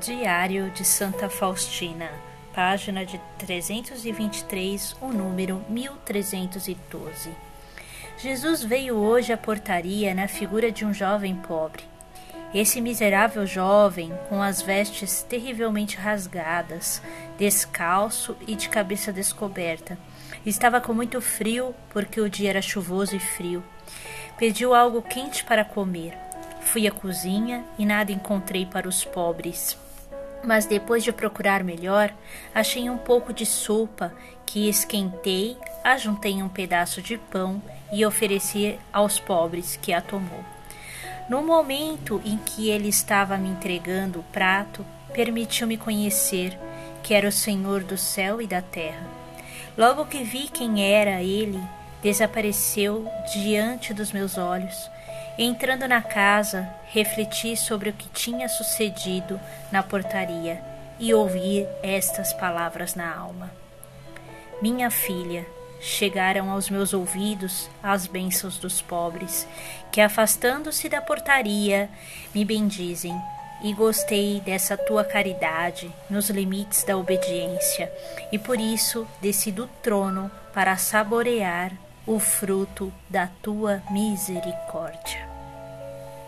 Diário de Santa Faustina, página de 323, o número 1312. Jesus veio hoje à portaria na figura de um jovem pobre. Esse miserável jovem, com as vestes terrivelmente rasgadas, descalço e de cabeça descoberta, estava com muito frio porque o dia era chuvoso e frio. Pediu algo quente para comer. Fui à cozinha e nada encontrei para os pobres mas depois de procurar melhor, achei um pouco de sopa que esquentei, ajuntei um pedaço de pão e ofereci aos pobres que a tomou. No momento em que ele estava me entregando o prato, permitiu-me conhecer que era o Senhor do céu e da terra. Logo que vi quem era ele, desapareceu diante dos meus olhos Entrando na casa, refleti sobre o que tinha sucedido na portaria e ouvi estas palavras na alma: Minha filha, chegaram aos meus ouvidos as bênçãos dos pobres, que afastando-se da portaria me bendizem, e gostei dessa tua caridade nos limites da obediência, e por isso desci do trono para saborear o fruto da tua misericórdia.